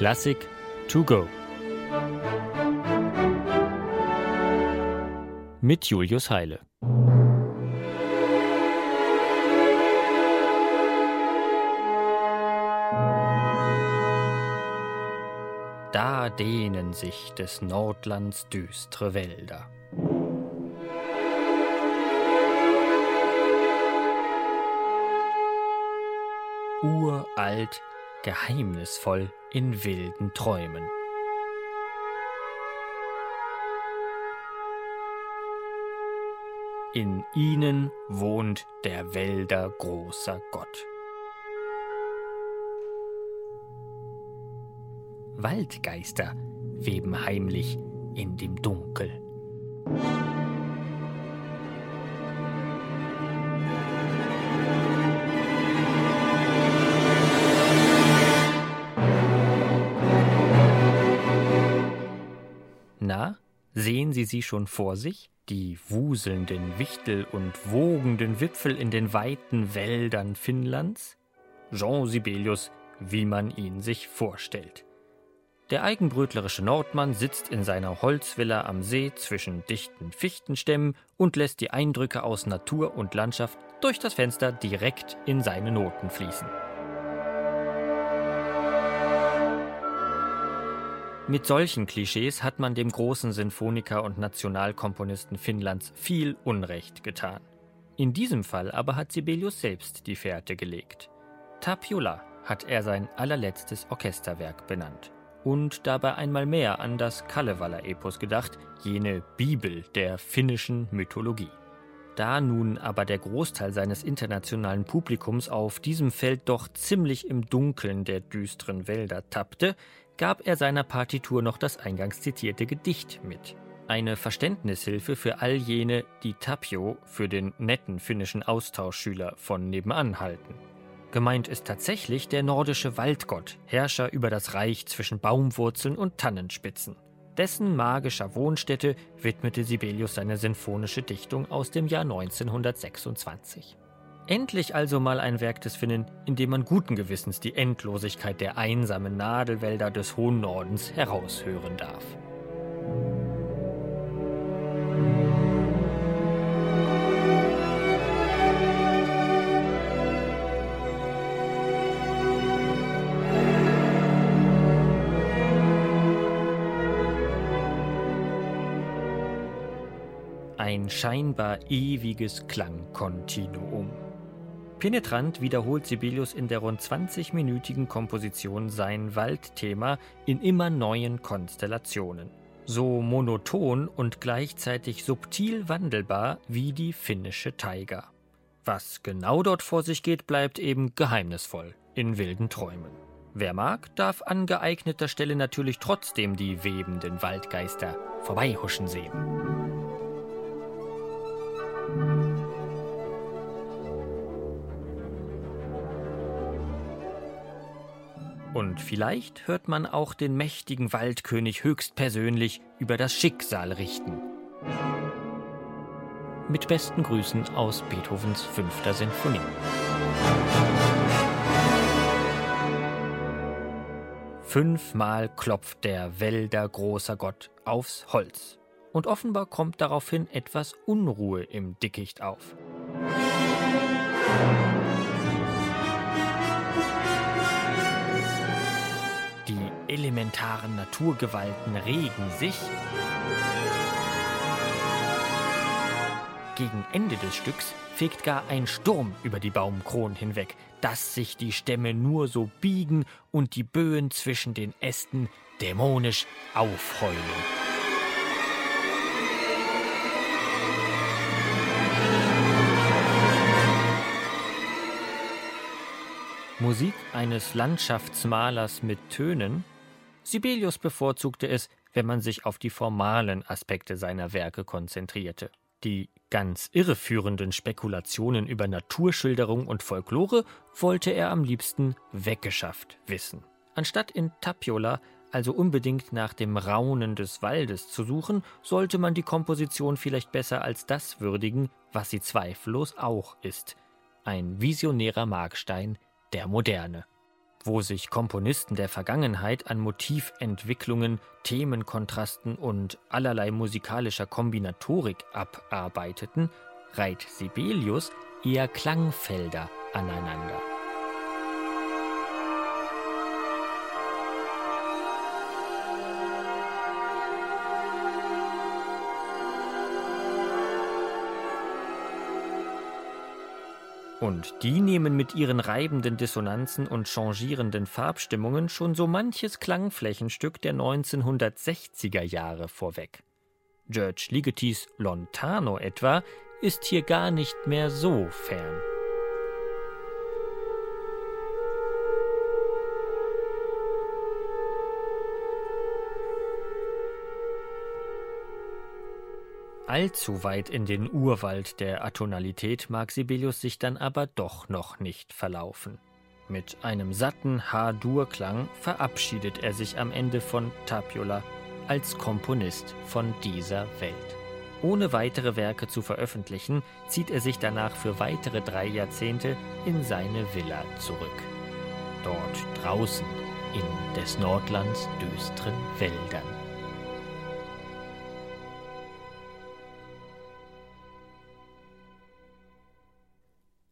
Klassik to go. Mit Julius Heile. Da dehnen sich des Nordlands düstre Wälder. Uralt, geheimnisvoll in wilden Träumen. In ihnen wohnt der Wälder großer Gott. Waldgeister weben heimlich in dem Dunkel. Na, sehen Sie sie schon vor sich? Die wuselnden Wichtel und wogenden Wipfel in den weiten Wäldern Finnlands? Jean Sibelius, wie man ihn sich vorstellt. Der eigenbrötlerische Nordmann sitzt in seiner Holzvilla am See zwischen dichten Fichtenstämmen und lässt die Eindrücke aus Natur und Landschaft durch das Fenster direkt in seine Noten fließen. Mit solchen Klischees hat man dem großen Sinfoniker und Nationalkomponisten Finnlands viel Unrecht getan. In diesem Fall aber hat Sibelius selbst die Fährte gelegt. Tapiola hat er sein allerletztes Orchesterwerk benannt und dabei einmal mehr an das Kalevala-Epos gedacht, jene Bibel der finnischen Mythologie. Da nun aber der Großteil seines internationalen Publikums auf diesem Feld doch ziemlich im Dunkeln der düsteren Wälder tappte, gab er seiner Partitur noch das eingangs zitierte Gedicht mit. Eine Verständnishilfe für all jene, die Tapio für den netten finnischen Austauschschüler von nebenan halten. Gemeint ist tatsächlich der nordische Waldgott, Herrscher über das Reich zwischen Baumwurzeln und Tannenspitzen. Dessen magischer Wohnstätte widmete Sibelius seine sinfonische Dichtung aus dem Jahr 1926. Endlich also mal ein Werk des Finnen, in dem man guten Gewissens die Endlosigkeit der einsamen Nadelwälder des hohen Nordens heraushören darf. Ein scheinbar ewiges Klangkontinuum. Penetrant wiederholt Sibelius in der rund 20-minütigen Komposition sein Waldthema in immer neuen Konstellationen. So monoton und gleichzeitig subtil wandelbar wie die finnische Taiga. Was genau dort vor sich geht, bleibt eben geheimnisvoll in wilden Träumen. Wer mag, darf an geeigneter Stelle natürlich trotzdem die webenden Waldgeister vorbeihuschen sehen. Und vielleicht hört man auch den mächtigen Waldkönig höchstpersönlich über das Schicksal richten. Mit besten Grüßen aus Beethovens fünfter Sinfonie. Fünfmal klopft der Wälder großer Gott aufs Holz. Und offenbar kommt daraufhin etwas Unruhe im Dickicht auf. Elementaren Naturgewalten regen sich. Gegen Ende des Stücks fegt gar ein Sturm über die Baumkronen hinweg, dass sich die Stämme nur so biegen und die Böen zwischen den Ästen dämonisch aufheulen. Musik eines Landschaftsmalers mit Tönen Sibelius bevorzugte es, wenn man sich auf die formalen Aspekte seiner Werke konzentrierte. Die ganz irreführenden Spekulationen über Naturschilderung und Folklore wollte er am liebsten weggeschafft wissen. Anstatt in Tapiola also unbedingt nach dem Raunen des Waldes zu suchen, sollte man die Komposition vielleicht besser als das würdigen, was sie zweifellos auch ist. Ein visionärer Markstein der Moderne. Wo sich Komponisten der Vergangenheit an Motiventwicklungen, Themenkontrasten und allerlei musikalischer Kombinatorik abarbeiteten, reiht Sibelius eher Klangfelder aneinander. Und die nehmen mit ihren reibenden Dissonanzen und changierenden Farbstimmungen schon so manches Klangflächenstück der 1960er Jahre vorweg. George Ligettis Lontano etwa ist hier gar nicht mehr so fern. Allzu weit in den Urwald der Atonalität mag Sibelius sich dann aber doch noch nicht verlaufen. Mit einem satten H-Dur-Klang verabschiedet er sich am Ende von Tapiola als Komponist von dieser Welt. Ohne weitere Werke zu veröffentlichen, zieht er sich danach für weitere drei Jahrzehnte in seine Villa zurück. Dort draußen in des Nordlands düsteren Wäldern.